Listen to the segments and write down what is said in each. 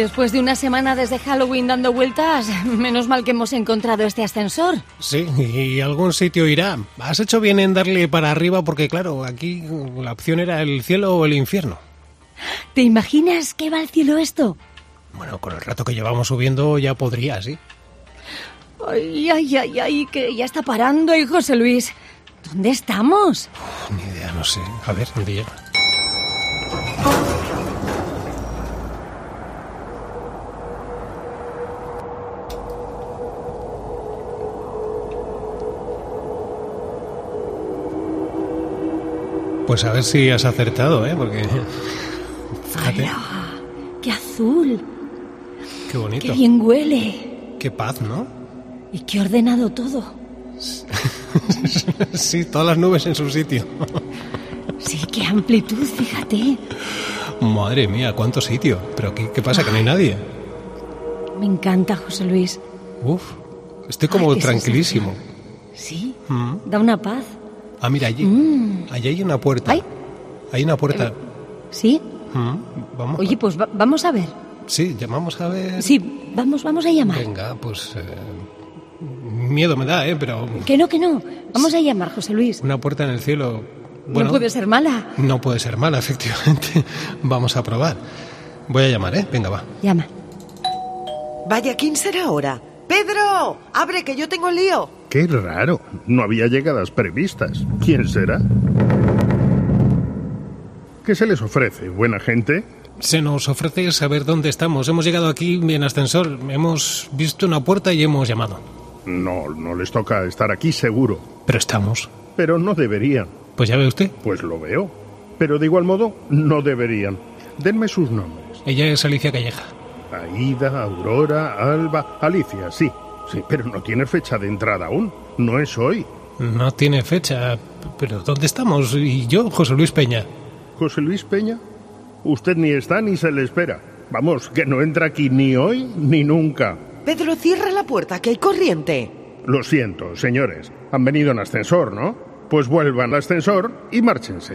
Después de una semana desde Halloween dando vueltas, menos mal que hemos encontrado este ascensor. Sí, y algún sitio irá. Has hecho bien en darle para arriba porque, claro, aquí la opción era el cielo o el infierno. ¿Te imaginas que va al cielo esto? Bueno, con el rato que llevamos subiendo ya podría, sí. Ay, ay, ay, ay, que ya está parando, y José Luis. ¿Dónde estamos? Uf, ni idea, no sé. A ver, ¿dónde llega? Pues a ver si has acertado, ¿eh? Porque... Fíjate. ¡Qué azul! qué bonito. ¡Qué bien huele! Qué paz, ¿no? Y qué ordenado todo. sí, todas las nubes en su sitio. Sí, qué amplitud, fíjate. Madre mía, cuánto sitio. Pero ¿qué, qué pasa? Que no hay nadie. Me encanta, José Luis. Uf, estoy como Ay, tranquilísimo. Sí, Mm. da una paz. Ah, mira, allí. Mm. Allí hay una puerta. Ay. Hay una puerta. ¿Sí? Mm, Vamos. Oye, pues va- vamos a ver. Sí, llamamos a ver. Sí, vamos, vamos a llamar. Venga, pues. eh, miedo me da, ¿eh? Pero. Que no, que no. Vamos a llamar, José Luis. Una puerta en el cielo. Bueno, no puede ser mala. no puede ser mala, efectivamente. Vamos a probar. Voy a llamar, ¿eh? Venga, va. Llama. Vaya, ¿quién será ahora? ¡Pedro! ¡Abre, que yo tengo lío! Qué raro. No había llegadas previstas. ¿Quién será? ¿Qué se les ofrece, buena gente? Se nos ofrece saber dónde estamos. Hemos llegado aquí en ascensor. Hemos visto una puerta y hemos llamado. No, no les toca estar aquí seguro. Pero estamos. Pero no deberían. Pues ya ve usted. Pues lo veo. Pero de igual modo, no deberían. Denme sus nombres. Ella es Alicia Calleja. Aida, Aurora, Alba, Alicia, sí. Sí, pero no tiene fecha de entrada aún. No es hoy. No tiene fecha. Pero ¿dónde estamos? Y yo, José Luis Peña. José Luis Peña, usted ni está ni se le espera. Vamos, que no entra aquí ni hoy ni nunca. Pedro, cierra la puerta, que hay corriente. Lo siento, señores. Han venido en ascensor, ¿no? Pues vuelvan al ascensor y márchense.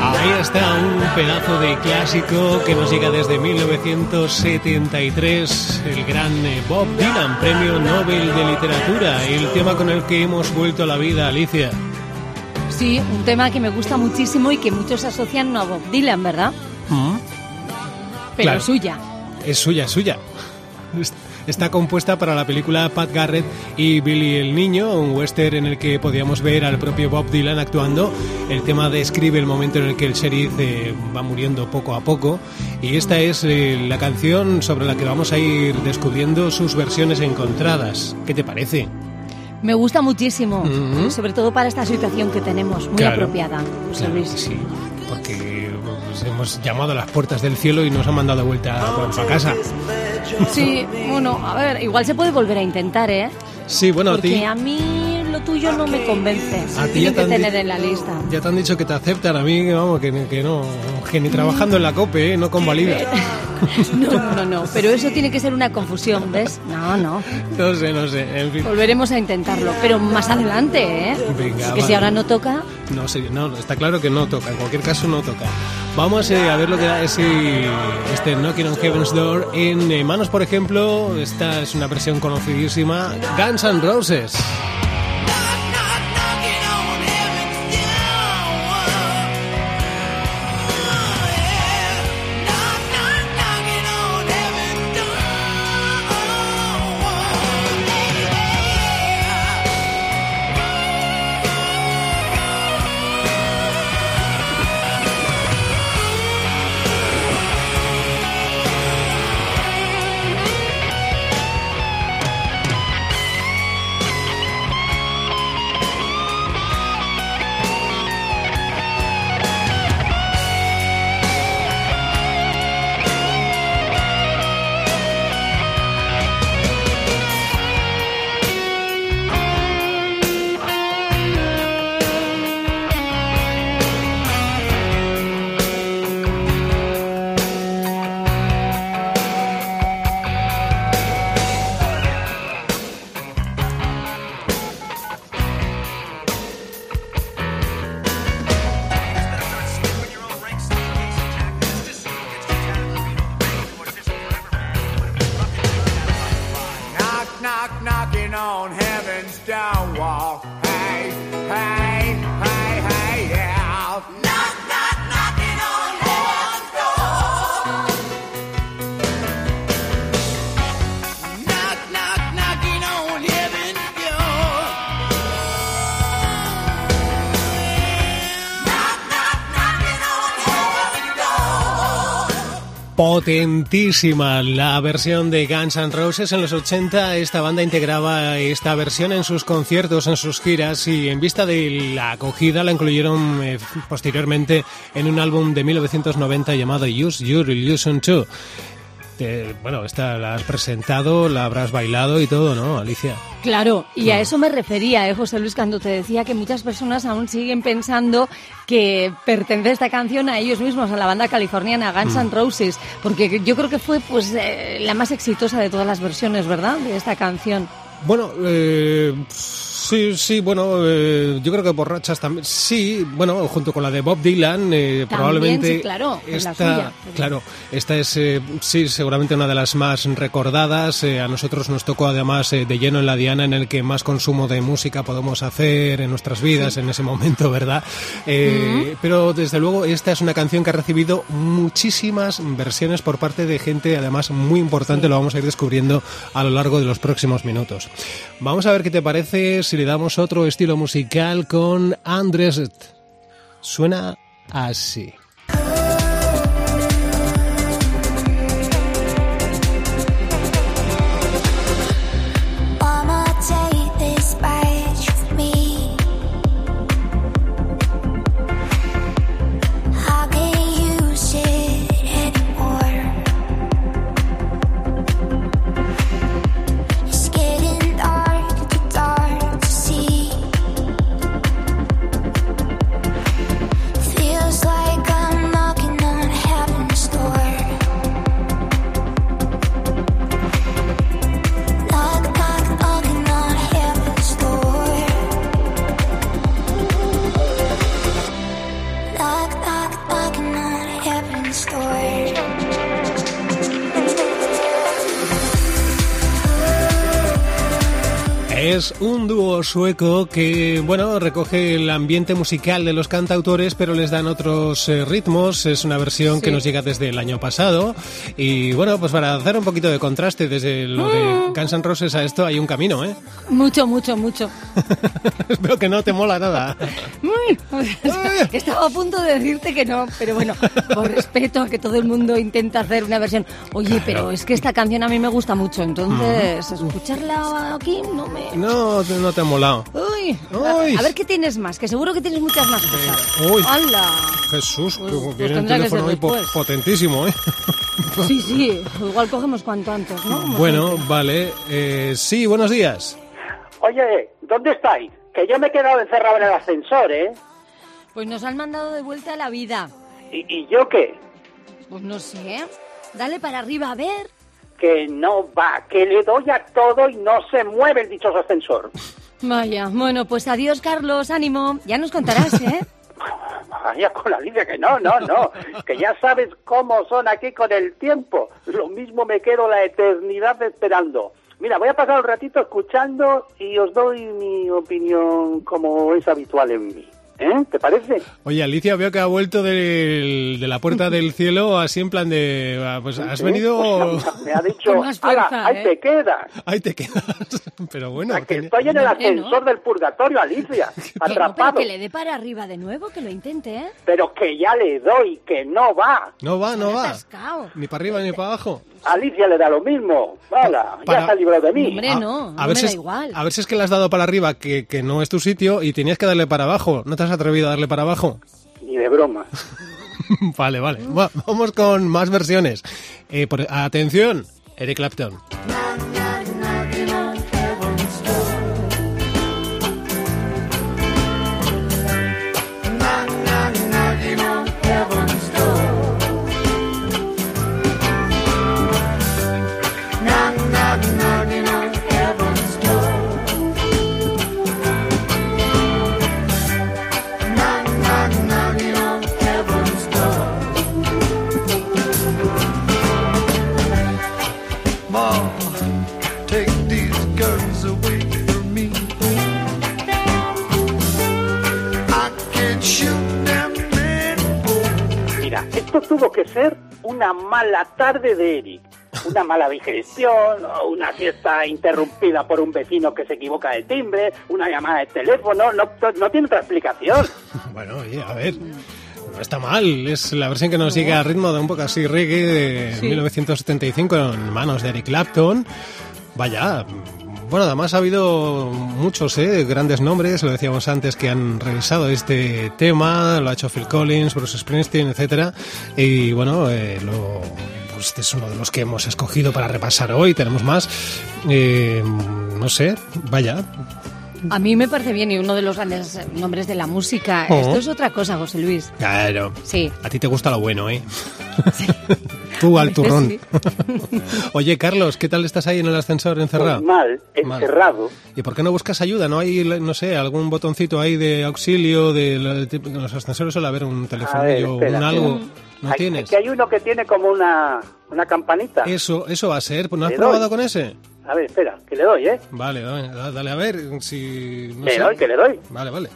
Ahí está un pedazo de clásico que nos llega desde 1973, el gran eh, Bob Dylan, Premio Nobel de Literatura, el tema con el que hemos vuelto a la vida, Alicia. Sí, un tema que me gusta muchísimo y que muchos asocian a Bob Dylan, ¿verdad? Mm. Pero Claro. suya. Es suya, es suya. Está compuesta para la película Pat Garrett y Billy el Niño, un western en el que podíamos ver al propio Bob Dylan actuando. El tema describe el momento en el que el sheriff eh, va muriendo poco a poco y esta es eh, la canción sobre la que vamos a ir descubriendo sus versiones encontradas. ¿Qué te parece? Me gusta muchísimo, sobre todo para esta situación que tenemos, muy Claro. apropiada. José Luis. sí, porque pues, hemos llamado a las puertas del cielo y nos han mandado de vuelta para casa. Sí, bueno, a ver, igual se puede volver a intentar, ¿eh? Sí, bueno, a ti... Porque a mí tuyo no me convence. A ti ya que te han di- tener en la lista. Ya te han dicho que te aceptan, a mí, vamos, que, que no, que ni trabajando en la COPE, ¿eh? no convalida. No, no, no, pero eso tiene que ser una confusión, ¿ves? No, no. No sé, no sé, en fin. Volveremos a intentarlo, pero más adelante, ¿eh? Venga, que si ahora no toca, No no, está claro que no toca, en cualquier caso no toca. Vamos eh, a ver lo que da ese, este Knocking on Heaven's Door en eh, manos, por ejemplo, esta es una versión conocidísima, Guns N' Roses. down, walk. Potentísima la versión de Guns N' Roses en los 80. Esta banda integraba esta versión en sus conciertos, en sus giras y en vista de la acogida la incluyeron eh, posteriormente en un álbum de 1990 llamado Use Your Illusion 2. Bueno, esta la has presentado, la habrás bailado y todo, ¿no, Alicia? Claro, y a eso me refería, ¿eh, José Luis, cuando te decía que muchas personas aún siguen pensando que pertenece esta canción a ellos mismos, a la banda californiana Guns N' Roses, porque yo creo que fue pues eh, la más exitosa de todas las versiones, ¿verdad? De esta canción. Bueno, eh, sí, sí, bueno, eh, yo creo que borrachas también. Sí, bueno, junto con la de Bob Dylan, eh, probablemente. sí, claro, es la esta, suya. claro, esta es, eh, sí, seguramente una de las más recordadas. Eh, a nosotros nos tocó además eh, de lleno en la diana en el que más consumo de música podemos hacer en nuestras vidas en ese momento, ¿verdad? Eh, Pero desde luego esta es una canción que ha recibido muchísimas versiones por parte de gente además muy importante. Lo vamos a ir descubriendo a lo largo de los próximos minutos. Vamos a ver qué te parece si le damos otro estilo musical con Andres. Suena así. Es un dúo sueco que, bueno, recoge el ambiente musical de los cantautores, pero les dan otros eh, ritmos. Es una versión que Sí. nos llega desde el año pasado. Y bueno, pues para hacer un poquito de contraste desde lo de Mm. Guns N' Roses a esto hay un camino, ¿eh? Mucho, mucho, mucho. Espero que no te mola nada. Estaba a punto de decirte que no, pero bueno, por respeto a que todo el mundo intenta hacer una versión. Oye, pero es que esta canción a mí me gusta mucho, entonces escucharla aquí no me. No, no te ha molado. Uy, Uy. A, a ver qué tienes más, que seguro que tienes muchas más cosas. Uy. ¡Hala! Jesús, Pues- que pues viene tendrá que teléfono hoy potentísimo, ¿eh? Sí, sí, igual cogemos cuanto antes, ¿no? Como Bueno, siempre. vale. Eh, sí, buenos días. Oye, ¿dónde estáis? Que yo me he quedado encerrado en el ascensor, ¿eh? Pues nos han mandado de vuelta a la vida. ¿Y, y yo qué? Pues no sé. Dale para arriba a ver. Que no va, que le doy a todo y no se mueve el dichoso ascensor. Vaya, bueno, pues adiós, Carlos, ánimo. Ya nos contarás, ¿eh? Vaya con la línea que no, no, no. Que ya sabes cómo son aquí con el tiempo. Lo mismo me quedo la eternidad esperando. Mira, voy a pasar un ratito escuchando y os doy mi opinión como es habitual en mí. ¿Eh? ¿Te parece? Oye, Alicia, veo que ha vuelto del- de la puerta del cielo así en plan de... ah, Pues has ¿Eh? venido... Me ha dicho, Con más fuerza, "Ala, ahí ¿eh? te quedas. Ahí te quedas. Pero bueno... que estoy en el ascensor del purgatorio, Alicia. No, pero Atrapado. que le dé para arriba de nuevo, que lo intente, ¿eh? Pero que ya le doy, que no va. No va, no va. atascado. Ni para arriba ni para abajo. Alicia le da lo mismo. Hala, Para- ya se ha librado de mí. Hombre, A- no, a no ver me si da es, igual. A ver si es que le has dado para arriba, que, que no es tu sitio, y tenías que darle para abajo. ¿No te has atrevido a darle para abajo? Ni de broma. vale, vale. Va- vamos con más versiones. Eh, por- atención, Eric Clapton. Esto tuvo que ser una mala tarde de Eric. Una mala digestión, una fiesta interrumpida por un vecino que se equivoca de timbre, una llamada de teléfono, no, no tiene otra explicación. Bueno, oye, a ver. No está mal, es la versión que nos llega a ritmo de un poco así reggae de 1975 en manos de Eric Clapton. Vaya, bueno, además ha habido muchos eh, grandes nombres, lo decíamos antes, que han revisado este tema, lo ha hecho Phil Collins, Bruce Springsteen, etcétera, y bueno, eh, lo, pues este es uno de los que hemos escogido para repasar hoy, tenemos más, Eh, no sé, vaya, A mí me parece bien y uno de los grandes nombres de la música. Oh. Esto es otra cosa, José Luis. claro, Sí. a ti te gusta lo bueno, ¿eh? Tú al turrón. Sí. Oye, Carlos, ¿qué tal estás ahí en el ascensor encerrado? Pues mal, Mal. encerrado. ¿Y por qué no buscas ayuda? ¿No hay, no sé, algún botoncito ahí de auxilio? De, en los ascensores suele haber un espera, un algo. ¿No Hay- tienes? Que hay uno que tiene como una, una campanita. Eso, eso va a ser. Pues ¿No has Le probado doy. con ese? A ver, espera, que le doy, ¿eh? Vale, dale, dale, a ver si... no le sé. doy, que le doy. Vale, vale.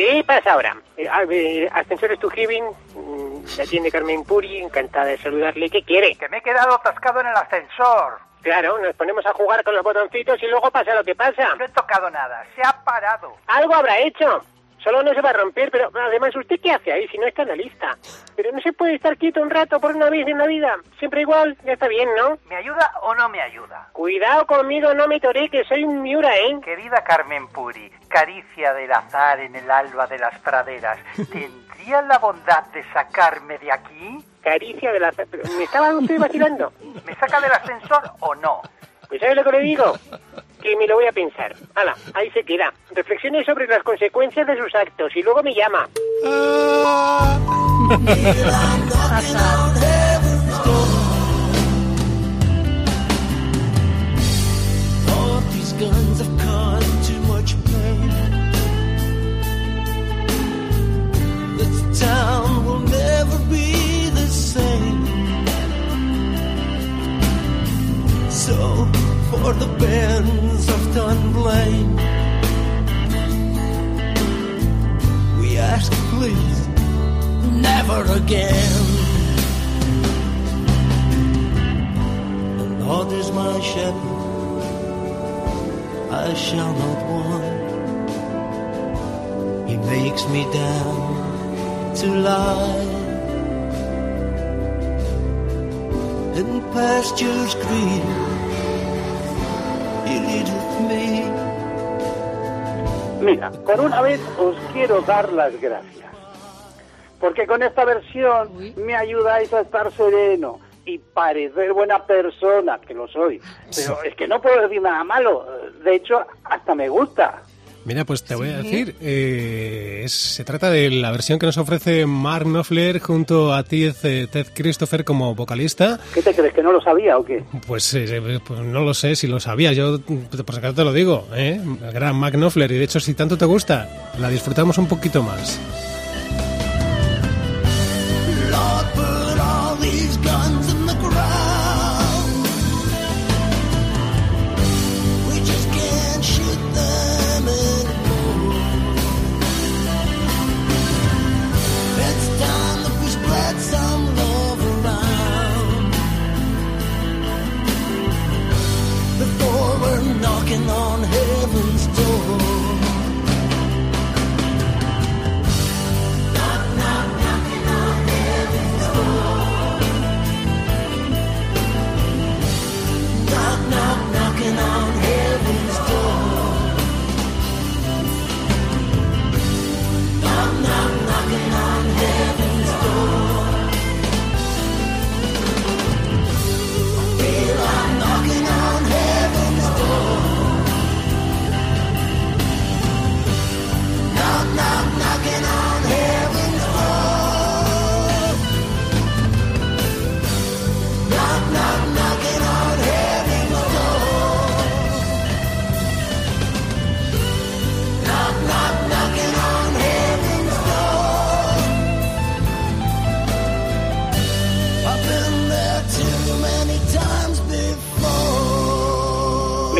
¿Qué pasa ahora? Eh, Ascensores to Heaven, mm, la atiende Carmen Puri, encantada de saludarle. ¿Qué quiere? Que me he quedado atascado en el ascensor. Claro, nos ponemos a jugar con los botoncitos y luego pasa lo que pasa. No he tocado nada, se ha parado. Algo habrá hecho. Solo no se va a romper, pero además, ¿usted qué hace ahí si no es canalista? Pero no se puede estar quieto un rato por una vez en la vida. Siempre igual, ya está bien, ¿no? ¿Me ayuda o no me ayuda? Cuidado conmigo, no me toré, que soy un miura, ¿eh? Querida Carmen Puri, caricia del azar en el alba de las praderas, ¿tendría la bondad de sacarme de aquí? Caricia de la... pero, ¿Me estaba usted vacilando? ¿Me saca del ascensor o no? Pues ¿sabe lo que le digo? Que me lo voy a pensar. Hala, ahí se queda. Reflexione sobre las consecuencias de sus actos y luego me llama. Town will never be the same. For the bands of Dunblane. We ask, please, never again. The Lord is my shepherd, I shall not want. He makes me down to lie in pastures green. Mira, por una vez os quiero dar las gracias. Porque con esta versión me ayudáis a estar sereno y parecer buena persona, que lo soy. Pero es que no puedo decir nada malo. De hecho, hasta me gusta. Mira, pues te voy a decir, eh, es- se trata de la versión que nos ofrece Mark Knopfler junto a Ted, eh, Ted Christopher como vocalista. ¿Qué te crees? ¿Que no lo sabía o qué? Pues, eh, pues no lo sé si lo sabía, yo por si acaso te lo digo, ¿eh? El gran Mark Knopfler, y de hecho si tanto te gusta, la disfrutamos un poquito más.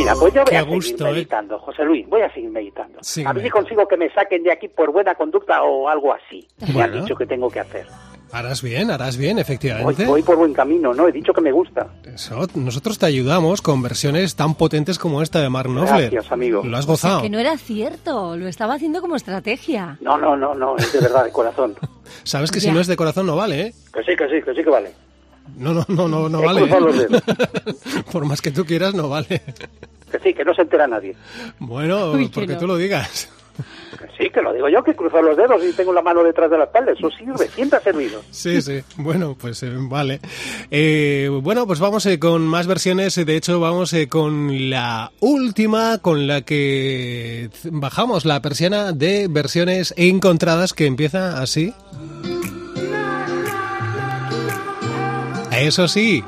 Mira, pues yo voy Qué a seguir gusto, ¿eh? meditando, José Luis, voy a seguir meditando. A ver si consigo que me saquen de aquí por buena conducta o algo así. Me han Bueno. dicho que tengo que hacer. Harás bien, harás bien, efectivamente. voy por buen camino, ¿no? He dicho que me gusta. Eso, nosotros te ayudamos con versiones tan potentes como esta de Mark Knopfler. Gracias, amigo. Lo has gozado. Que no era cierto, lo estaba haciendo como estrategia. No, no, no, no, es de verdad, de corazón. Sabes que si no es de corazón no vale, ¿eh? Que sí, que sí, que sí que vale. No, no, no, no, no vale. ¿eh? dedos. Por más que tú quieras, no vale. Que sí, que no se entera nadie. Bueno, Uy, porque no. tú lo digas. Que sí, que lo digo yo, que cruzo los dedos y tengo la mano detrás de la espalda. Eso sirve, siempre ha servido. Sí, sí. Bueno, pues eh, vale. Eh, bueno, pues vamos eh, con más versiones. De hecho, vamos eh, con la última con la que bajamos la persiana de versiones encontradas que empieza así. Eso sí.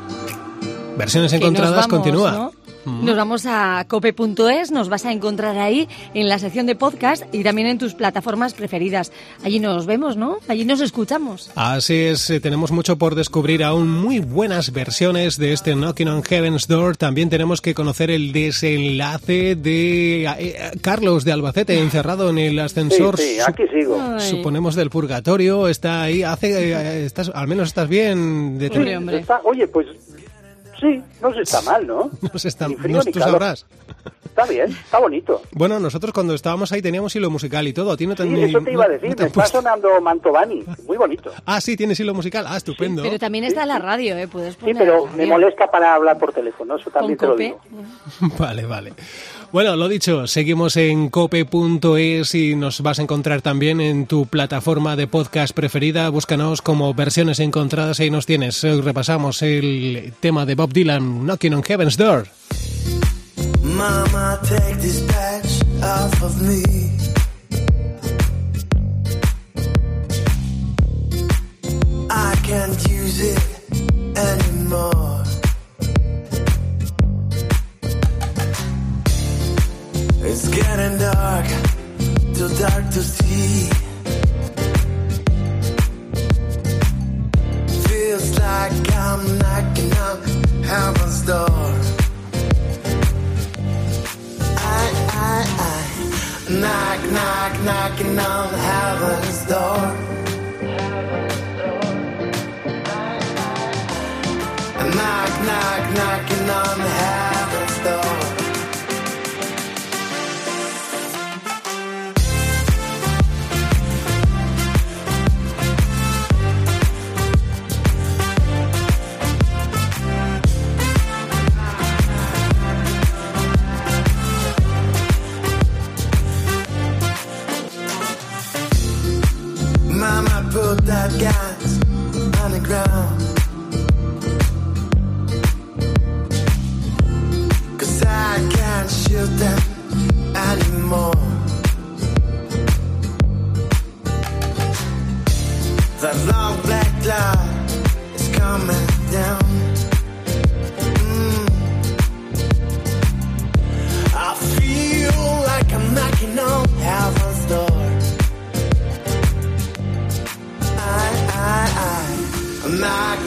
Versiones encontradas vamos, continúa. ¿no? Nos vamos a cope.es, nos vas a encontrar ahí en la sección de podcast y también en tus plataformas preferidas. Allí nos vemos, ¿no? Allí nos escuchamos. Así es, eh, tenemos mucho por descubrir, aún muy buenas versiones de este Knocking on Heaven's Door. También tenemos que conocer el desenlace de eh, eh, Carlos de Albacete, encerrado en el Sí, ascensor. sí, su- aquí sigo. Ay. Suponemos del purgatorio, está ahí, hace, eh, estás, al menos estás bien. De Hombre, hombre. Está- oye, pues sí, no se está mal, ¿no? no sé, está- no- ni tú calor. sabrás. Está bien, está bonito. Bueno, nosotros cuando estábamos ahí teníamos hilo musical y todo. A ti no te, Sí, ni- eso te iba a decir, no te me está puesto- sonando Mantovani, muy bonito. Ah, sí, tienes hilo musical. Ah, estupendo. Pero también está la radio, ¿eh? Puedes Sí, poner pero la me molesta para hablar por teléfono, eso también te lo digo. Vale, vale. Bueno, lo dicho, seguimos en cope.es y nos vas a encontrar también en tu plataforma de podcast preferida. Búscanos como versiones encontradas y ahí nos tienes. Hoy repasamos el tema de Bob Dylan, Knocking on Heaven's Door. Mama, take this patch off of me. I can't use it anymore. It's getting dark, too dark to see. Feels like I'm knocking on heaven's door. I, I, I, knock, knock, knocking on heaven's door.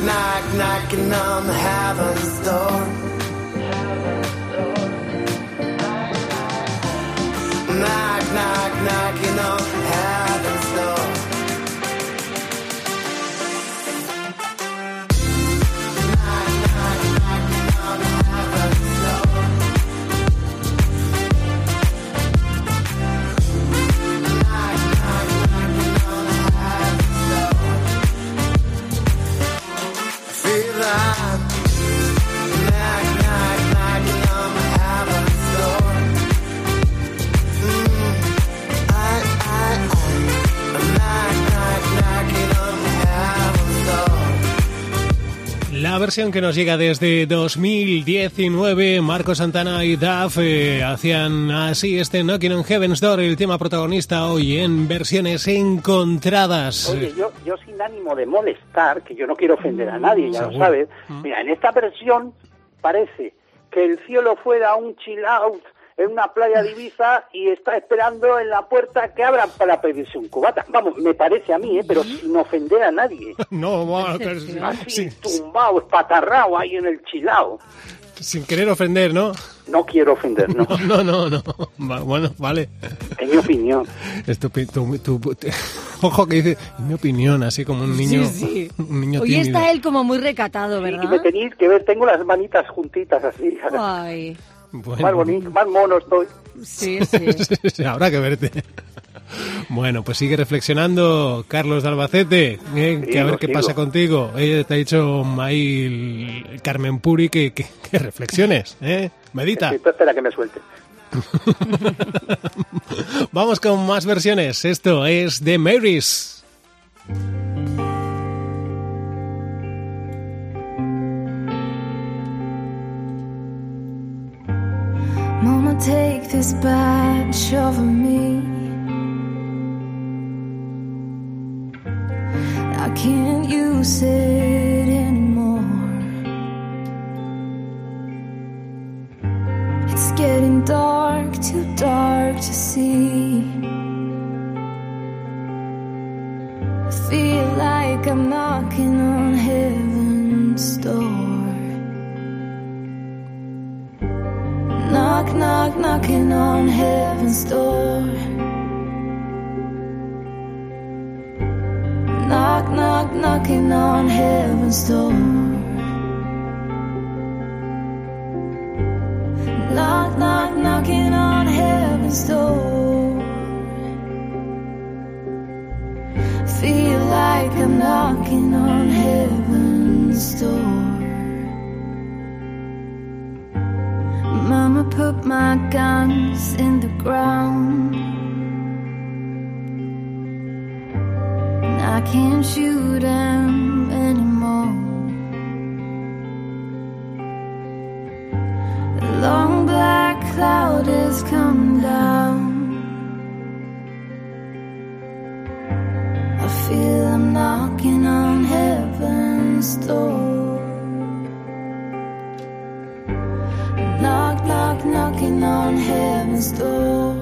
Knock, knock, knocking on heaven's door. Versión que nos llega desde 2019, Marco Santana y Duff eh, hacían así este Knocking on Heaven's Door, el tema protagonista hoy en versiones encontradas. Oye, yo, yo sin ánimo de molestar, que yo no quiero ofender a nadie, ya lo sabes. Mira, en esta versión parece que el cielo fuera un chill out en una playa de Ibiza y está esperando en la puerta que abran para pedirse un cubata. Vamos, me parece a mí, ¿eh? pero sin ofender a nadie. No, bueno, que- Así, sin, tumbado, espatarrado ahí en el chilao. sin querer ofender, ¿no? No quiero ofender, no. No, no, no. Bueno, vale. En mi opinión. Es tu, pi- tu- tu- tu- ojo que dice, en mi opinión, así como un niño, Sí, sí. un niño Hoy tímido. está él como muy recatado, Y me ¿verdad? tenéis que ver, tengo las manitas juntitas así. Ay, Bueno, Más bonito, más mono estoy. sí, sí. Habrá que verte. Bueno, pues sigue reflexionando, Carlos de Albacete, eh, que a ver qué sigo. pasa contigo. Ella te ha dicho el Carmen Puri que, que, que reflexiones, ¿eh? Medita. Sí, tú espera que me suelte. Vamos con más versiones. Esto es de Marys. Mama, take this batch over me. I can't use it anymore. It's getting dark, too dark to see. I feel like I'm knocking on Knock, knocking on heaven's door. Knock, knock, knocking on heaven's door. Knock, knock, knocking on heaven's door. Feel like I'm knocking on heaven's door. Put my guns in the ground. And I can't shoot them anymore. The long black cloud has come down. I feel I'm knocking on heaven's door. On heaven's door.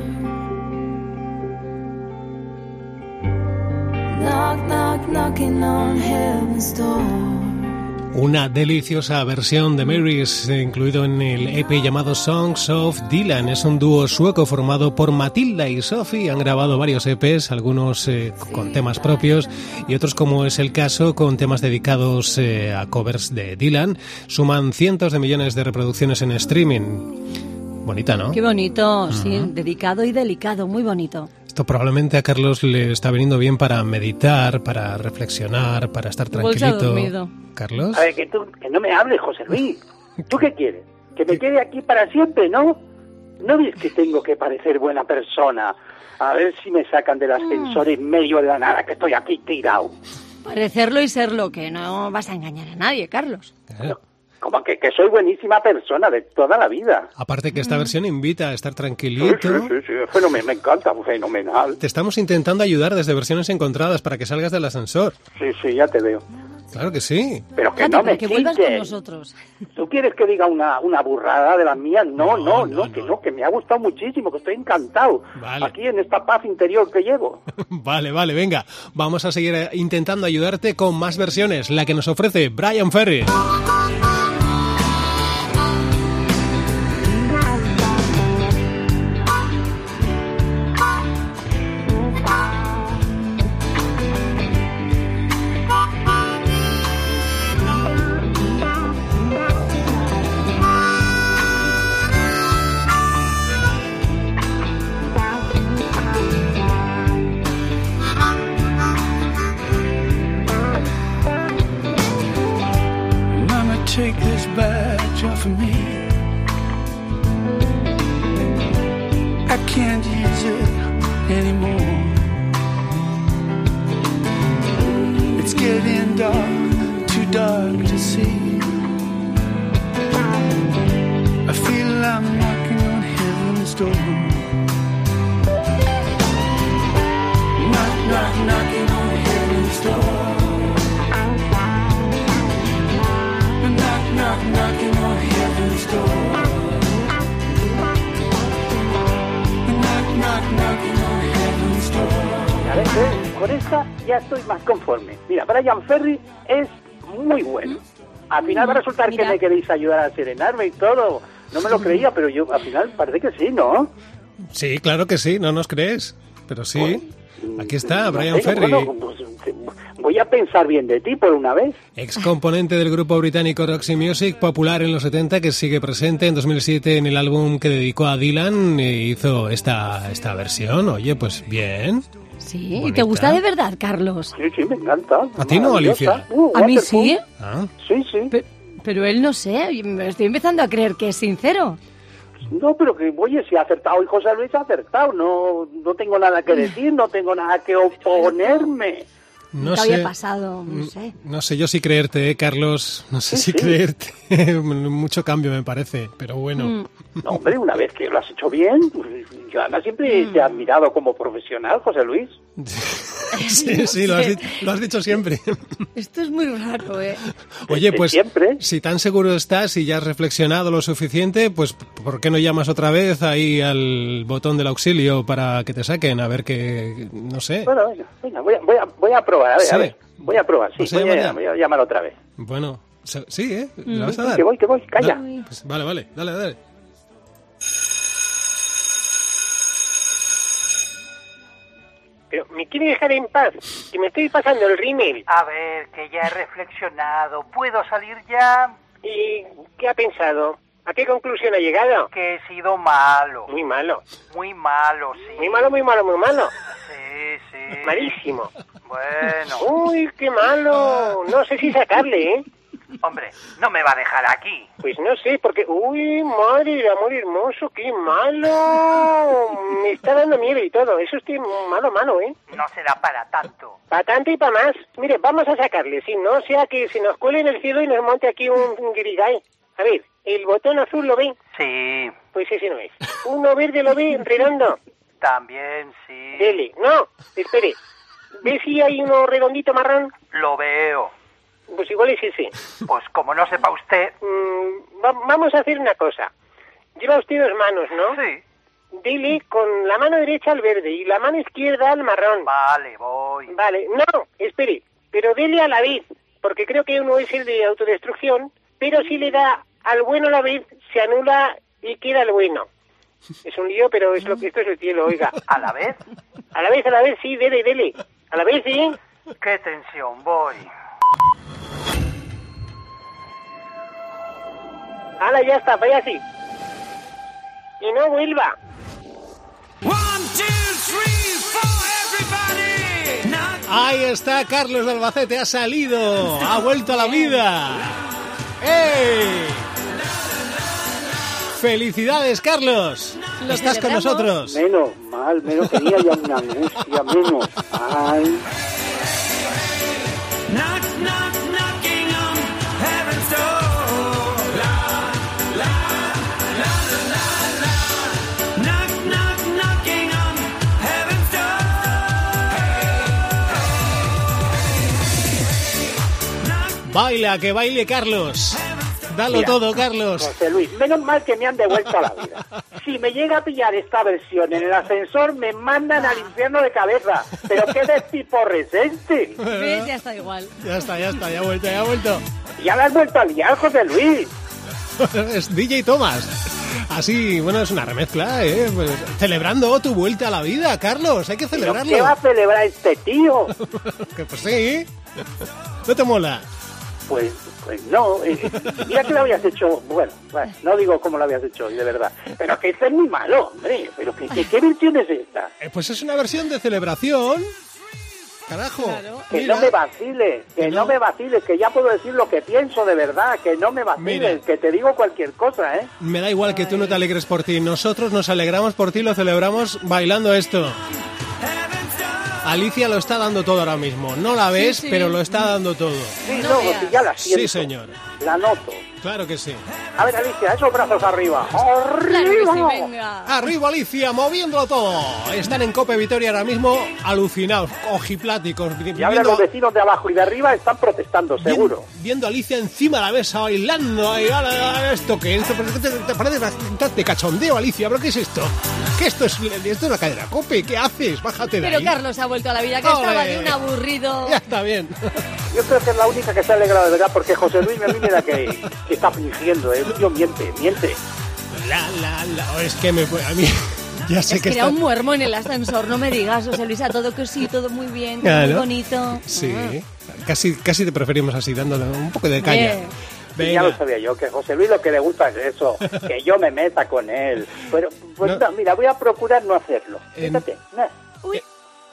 Knock, knock, knocking on heaven's door. Una deliciosa versión de Marys incluido en el EP llamado Songs of Dylan. Es un dúo sueco formado por Matilda y Sophie. Han grabado varios EPs, algunos eh, con temas propios y otros, como es el caso, con temas dedicados eh, a covers de Dylan. Suman cientos de millones de reproducciones en streaming. Bonita, ¿no? Qué bonito, sí, dedicado y delicado, muy bonito. Esto probablemente a Carlos le está viniendo bien para meditar, para reflexionar, para estar tranquilito. Carlos. A ver, que tú, que no me hables, José Luis. ¿Tú qué quieres? ¿Que me quede aquí para siempre, no? ¿No ves que tengo que parecer buena persona? A ver si me sacan del ascensor en medio de la nada, que estoy aquí tirado. Parecerlo y serlo, que no vas a engañar a nadie, Carlos. Claro. Como que, que soy buenísima persona de toda la vida. Aparte que esta versión invita a estar tranquilito. sí, sí, sí, fenomenal, me encanta, fenomenal. Te estamos intentando ayudar desde versiones encontradas para que salgas del ascensor. Sí, sí, ya te veo. Claro que sí. Pero que no me que vuelvas con nosotros. ¿Tú quieres que diga una, una burrada de las mías? No, no, no, que no, que me ha gustado muchísimo, que estoy encantado. Vale. Aquí en esta paz interior que llevo. Vale, vale, venga. Vamos a seguir eh, intentando ayudarte con más versiones. La que nos ofrece Brian Ferry. Brian Ferry es muy bueno. Al final va a resultar que Mira. me queréis ayudar a serenarme y todo. No me lo creía, pero yo al final parece que sí, ¿no? Sí, claro que sí, no nos crees. Pero sí. Aquí está, No Brian sé, Ferry. bueno, pues, voy a pensar bien de ti por una vez. Ex componente del grupo británico Roxy Music, popular en los 70, que sigue presente en 2007 en el álbum que dedicó a Dylan, e hizo esta, esta versión. Oye, pues bien. Sí, ¿y te gusta de verdad, Carlos? Sí, sí, me encanta. ¿A ti no. Alicia? Uh, A mí sí. Ah, Sí, sí. Pe- Pero él no sé, me estoy empezando a creer que es sincero. No, pero que, oye, si ha acertado y José Luis ha acertado. No, no tengo nada que decir, no tengo nada que oponerme. No Nunca sé. había pasado, no sé. No sé yo si creerte, ¿eh, Carlos. No sé Sí, si sí. creerte. Mucho cambio me parece, pero bueno. Mm. No, hombre, una vez que lo has hecho bien, pues, yo además siempre te he admirado como profesional, José Luis. Sí, sí, lo has, lo has dicho siempre. Esto es muy raro, ¿eh? Oye, pues siempre. si tan seguro estás y ya has reflexionado lo suficiente, pues ¿por qué no llamas otra vez ahí al botón del auxilio para que te saquen? A ver que, no sé. Bueno, venga, venga, voy a, voy a, voy a probar, a ver, Sí. a ver. Voy a probar, sí, ¿Vas a voy llamar a, ya? voy a llamar otra vez. Bueno, sí, ¿eh? Mm. ¿Le vas a dar? Que voy, que voy, calla. Da- pues vale, vale, dale, dale. Pero me quiere dejar en paz, que me estoy pasando el rímel. A ver, que ya he reflexionado. ¿Puedo salir ya? ¿Y qué ha pensado? ¿A qué conclusión ha llegado? Que he sido malo. Muy malo. Muy malo, sí. Muy malo, muy malo, muy malo. Sí, sí. Malísimo. Bueno, Uy, qué malo. No sé si sacarle, ¿eh? hombre, no me va a dejar aquí. Pues no sé, porque... Uy, madre amor hermoso, qué malo. Me está dando miedo y todo. Eso es malo, malo, ¿eh? No será para tanto. Para tanto y para más. Mire, vamos a sacarle, si no sea que se nos cuele en el cielo y nos monte aquí un, un guirigay. A ver, ¿el botón azul lo ve? Sí, Pues ese no es. ¿Uno verde lo ve redondo? también sí. Dele. No, espere. ¿Ve si hay uno redondito marrón? Lo veo. Pues igual es ese. Pues como no sepa usted, Mm, va- vamos a hacer una cosa. Lleva usted dos manos, ¿no? sí. Dele con la mano derecha al verde y la mano izquierda al marrón. Vale, voy. Vale, no, espere, pero dele a la vez. porque creo que uno es el de autodestrucción, pero si le da al bueno a la vez, se anula y queda el bueno. Es un lío, pero es lo que esto es el cielo, oiga. ¿A la vez? A la vez, a la vez, sí, dele, dele. A la vez, sí. ¡Qué tensión! Voy. Hala, ya está, vaya así. Y no vuelva. Ahí está Carlos de Albacete, ha salido, ha vuelto a la vida. ¡Ey! ¡Felicidades, Carlos! Lo Estás con nosotros. Menos mal, menos tenía ya una angustia, menos mal. Baila, que baile Carlos. Dalo Mira, todo, Carlos. José Luis, menos mal que me han devuelto a la vida. Si me llega a pillar esta versión en el ascensor, me mandan al infierno de cabeza. Pero qué despiporres este. ¿Ves? Ya está igual. Ya está, ya está, ya ha vuelto, ya ha vuelto. Ya la has vuelto a liar, José Luis. es DJ Thomas. Así, bueno, es una remezcla, ¿eh? Pues, celebrando tu vuelta a la vida, Carlos. Hay que ¿Pero celebrarlo. ¿Qué va a celebrar este tío? Que pues sí. ¿No te mola? Pues, pues no. eh, mira que lo habías hecho. Bueno, bueno, no digo cómo lo habías hecho hoy, de verdad. Pero que este es muy malo, hombre. Pero que, que- ¿qué versión es esta? Eh, pues es una versión de celebración. Carajo. Que Mira. no me vaciles, que Que no. no. me vaciles, que ya puedo decir lo que pienso de verdad, que no me vaciles, Mira. que te digo cualquier cosa, ¿eh? Me da igual que tú no te alegres por ti. Nosotros nos alegramos por ti y lo celebramos bailando esto. Alicia lo está dando todo ahora mismo. No la ves, sí. pero lo está dando todo. Sí, No no, veas. si ya la siento. Sí, señor. La noto. Claro que sí. A ver, Alicia, esos brazos arriba. Claro que sí, ¡Arriba! venga. Arriba Alicia, moviéndolo todo. Están en Cope Vitoria ahora mismo alucinados, ojipláticos, Y ahora los vecinos de abajo y de arriba están protestando, seguro. viendo a Alicia encima de la mesa bailando. Ahí, ¿Esto qué? ¿Esto ¿Pero qué te, te parece bastante cachondeo, Alicia? ¿Pero qué es esto? ¿Qué esto es? ¿Esto es la cadera Cope? ¿Qué haces? Bájate de Pero ahí. Carlos ha vuelto a la vida, que Ole. estaba de un aburrido. Ya está bien. Yo creo que es la única que se ha alegrado de verdad, porque José Luis me mira que, que está fingiendo, ¿eh? Tío miente, miente. La, la, la. Es que me. A mí. Ya sé Es que que era está. un muermo en el ascensor, no me digas, José Luis, a todo que sí, todo muy bien, todo Claro. muy bonito. Sí. Ah. Casi, casi te preferimos así, dándole un poco de caña. Y ya lo sabía yo, que José Luis lo que le gusta es eso, que yo me meta con él. Pero, pues No. no, mira, voy a procurar no hacerlo. En- Fíjate, nah.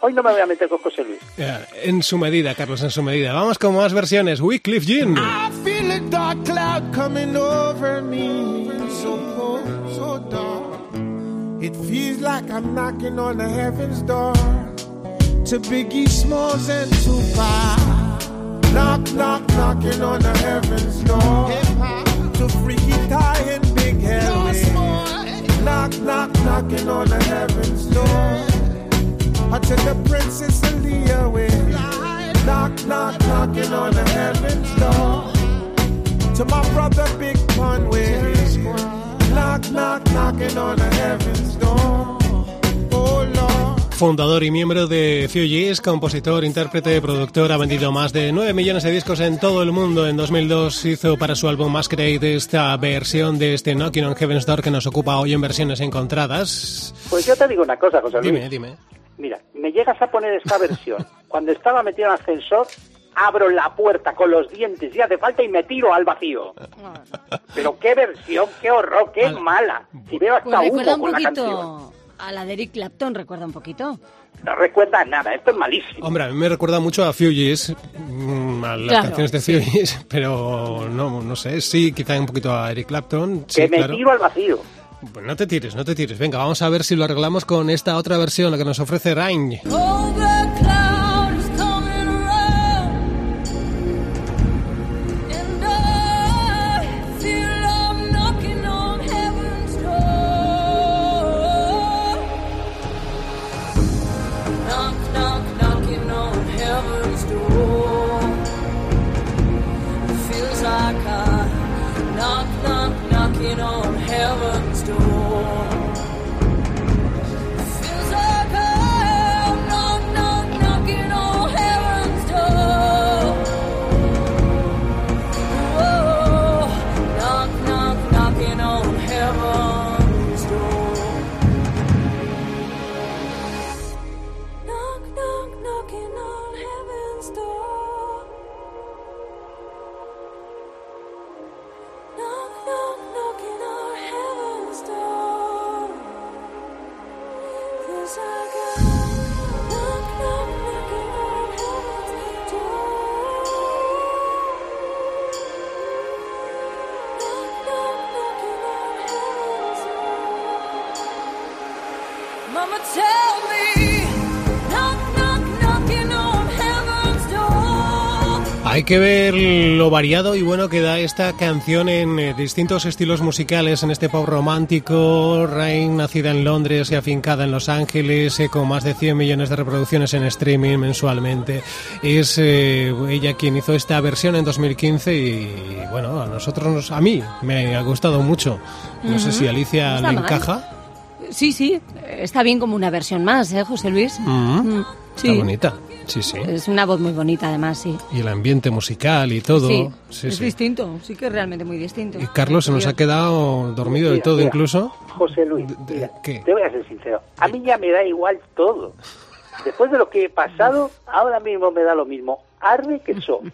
Hoy no me voy a meter con José Luis. Ya, En su medida, Carlos, en su medida. Vamos con más versiones. Wycliffe Jean. I feel a dark cloud coming over me. So cold, so dark. It feels like I'm knocking on the heaven's door. To Biggie Smalls and Tupac. Knock, knock, knocking on the heaven's door. To Freaky Ty and Big Harry. Knock, knock, knocking on the heaven's door. I took the Princess Aaliyah away. Knock, knock, knocking on the heaven's door. To my brother Big Conway. Knock, knock, knocking on the heaven's door. Oh Lord. Fundador y miembro de Fugees, compositor, intérprete, productor, ha vendido más de 9 millones de discos en todo el mundo. En 2002 hizo para su álbum Masquerade esta versión de este Knocking on Heaven's Door que nos ocupa hoy en versiones encontradas. Pues yo te digo una cosa, José Luis. Dime, dime. Mira, me llegas a poner esta versión. Cuando estaba metido en el ascensor, abro la puerta con los dientes y hace falta y me tiro al vacío. Pero qué versión, qué horror, qué mala. Si veo hasta Pues recuerda humo un con la canción. poquito a la de Eric Clapton, recuerda un poquito. No recuerda nada, esto es malísimo. Hombre, a mí me recuerda mucho a Fugees, mm, a las Claro, canciones de Fugees, pero no, no sé, sí, quizá un poquito a Eric Clapton. Sí, que me claro. tiro al vacío. Pues no te tires, no te tires. Venga, vamos a ver si lo arreglamos con esta otra versión, la que nos ofrece Rain. Que ver lo variado y bueno que da esta canción en eh, distintos estilos musicales, en este pop romántico, Rain, nacida en Londres y afincada en Los Ángeles, eh, con más de 100 millones de reproducciones en streaming mensualmente. Es eh, ella quien hizo esta versión en 2015 y bueno, a nosotros, nos- a mí me ha gustado mucho. No sé si Alicia le encaja. Sí, sí, está bien como una versión más, ¿eh, José Luis? Mm, Mm, Está bonita, sí, sí. Es una voz muy bonita, además, sí. Y el ambiente musical y todo. Sí, Sí, es sí. distinto, sí que es realmente muy distinto. Y Carlos se nos ha quedado dormido Mira, todo mira. incluso. José Luis, mira, ¿qué? te voy a ser sincero. A mí ya me da igual todo. Después de lo que he pasado, ahora mismo me da lo mismo. Arre que son.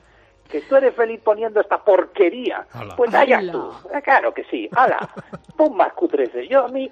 Que tú eres feliz poniendo esta porquería. Pues allá tú. Ah, Claro que sí. Hala. Pon más Q13. Yo a mí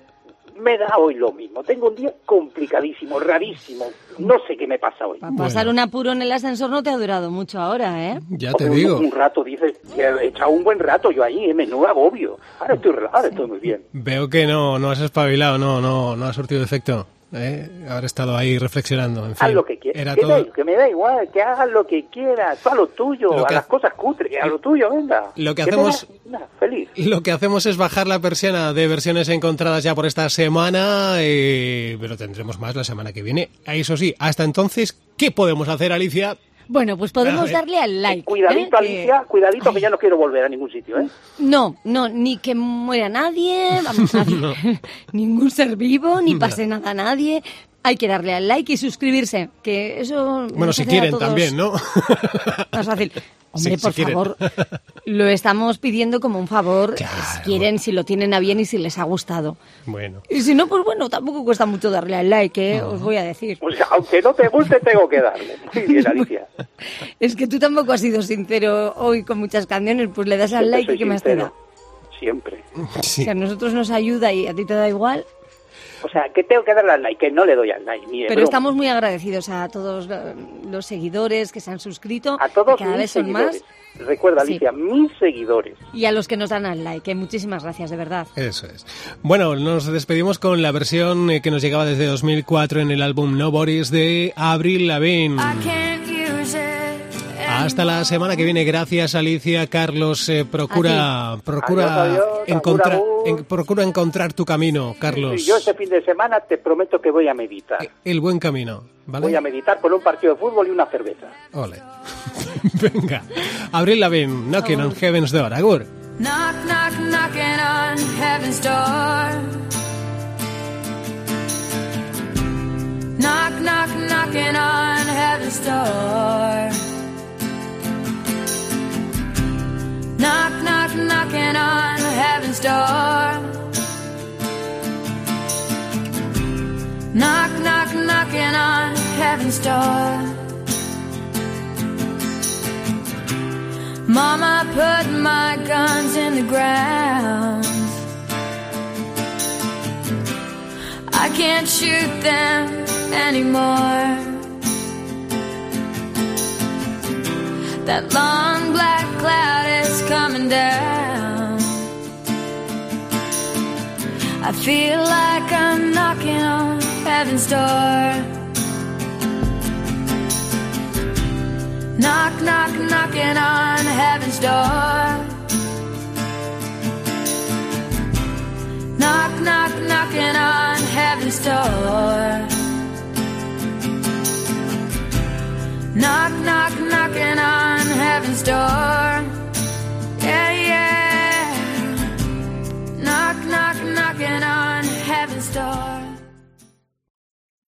me da hoy lo mismo. Tengo un día complicadísimo, rarísimo. No sé qué me pasa hoy. Para pasar un apuro en el ascensor no te ha durado mucho ahora, ¿eh? Ya te digo. Un, rato, dices, he echado un buen rato yo ahí, ¿eh? menudo agobio. Ahora estoy, rela- ahora estoy muy bien. Veo que no, no has espabilado, no, no, no ha surtido efecto. ¿Eh? Haber estado ahí reflexionando. En fin, Haz lo que quieras. Era Que, todo. da- que me da igual, que hagas lo que quieras. Tú a lo tuyo, Lo a que las cosas cutres, a lo tuyo, venga. Lo que hacemos- da- feliz. Lo que hacemos es bajar la persiana de versiones encontradas ya por esta semana, eh, pero tendremos más la semana que viene. Eso sí, hasta entonces, ¿qué podemos hacer, Alicia? Bueno, pues podemos darle al like. Cuidadito, ¿eh? Alicia, cuidadito, que ya no quiero volver a ningún sitio, ¿eh? No, no, ni que muera nadie, vamos, nadie. ningún ser vivo, ni pase nada a nadie. Hay que darle al like y suscribirse, que eso... Bueno, si quieren todos también, ¿no? Más fácil. Hombre, Sí, por si favor, lo estamos pidiendo como un favor, si quieren, si lo tienen a bien y si les ha gustado. Bueno. Y si no, pues bueno, tampoco cuesta mucho darle al like, ¿eh? os voy a decir. O sea, aunque no te guste, tengo que darle. Muy bien, Alicia. Es que tú tampoco has sido sincero hoy con muchas canciones, pues le das al Siempre like y qué más te da. Siempre. Si a nosotros nos ayuda y a ti te da igual, O sea, que tengo que darle al like, que no le doy al like. Ni de pero broma. estamos muy agradecidos a todos eh, los seguidores que se han suscrito, A todos que cada mis vez son seguidores. más, Recuerda, Sí. Alicia, mis seguidores. y a los que nos dan al like. eh, Muchísimas gracias, de verdad. Eso es. Bueno, nos despedimos con la versión eh, que nos llegaba desde 2004 en el álbum Nobody's de Avril Lavigne. Hasta la semana que viene. Gracias, Alicia. Carlos, eh, procura, procura, Adiós, adiós, encontrar, en- procura encontrar tu camino, Carlos. Y yo este fin de semana te prometo que voy a meditar. El buen camino, ¿vale? Voy a meditar por un partido de fútbol y una cerveza. Ole. Venga. Avril Lavigne, Knocking on Heaven's Door. Agur. Knock, knock, knocking on heaven's door. Knock, knock, knocking door. Mama put my guns in the ground. I can't shoot them anymore. That long black cloud is coming down. I feel like I'm knocking on heaven's door. Knock, knock, knocking on heaven's door. Knock, knock, knocking on heaven's door. Knock, knock, knocking on heaven's door. Yeah, yeah. Knock, knock, knocking on heaven's door.